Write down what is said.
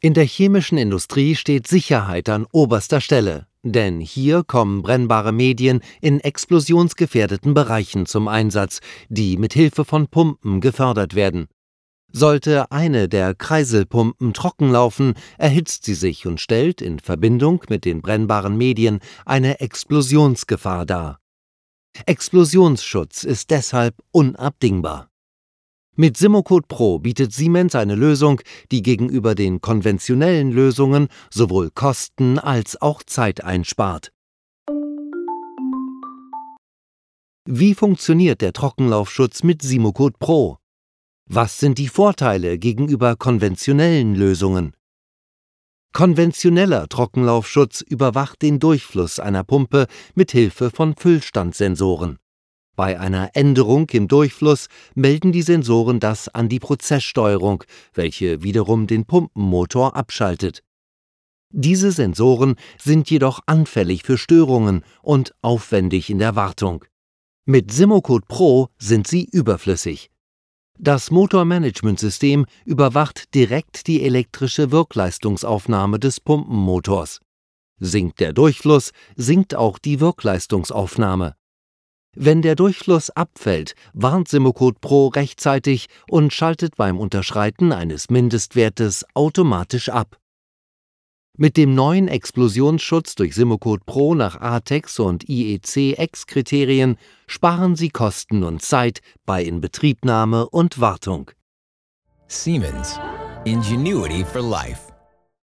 In der chemischen Industrie steht Sicherheit an oberster Stelle, denn hier kommen brennbare Medien in explosionsgefährdeten Bereichen zum Einsatz, die mit Hilfe von Pumpen gefördert werden. Sollte eine der Kreiselpumpen trocken laufen, erhitzt sie sich und stellt in Verbindung mit den brennbaren Medien eine Explosionsgefahr dar. Explosionsschutz ist deshalb unabdingbar. Mit Simocode Pro bietet Siemens eine Lösung, die gegenüber den konventionellen Lösungen sowohl Kosten als auch Zeit einspart. Wie funktioniert der Trockenlaufschutz mit Simocode Pro? Was sind die Vorteile gegenüber konventionellen Lösungen? Konventioneller Trockenlaufschutz überwacht den Durchfluss einer Pumpe mit Hilfe von Füllstandsensoren. Bei einer Änderung im Durchfluss melden die Sensoren das an die Prozesssteuerung, welche wiederum den Pumpenmotor abschaltet. Diese Sensoren sind jedoch anfällig für Störungen und aufwendig in der Wartung. Mit Simocode Pro sind sie überflüssig. Das Motormanagementsystem überwacht direkt die elektrische Wirkleistungsaufnahme des Pumpenmotors. Sinkt der Durchfluss, sinkt auch die Wirkleistungsaufnahme. Wenn der Durchfluss abfällt, warnt Simocode Pro rechtzeitig und schaltet beim Unterschreiten eines Mindestwertes automatisch ab. Mit dem neuen Explosionsschutz durch Simocode Pro nach ATEX und IEC-X-Kriterien sparen Sie Kosten und Zeit bei Inbetriebnahme und Wartung. Siemens. Ingenuity for life.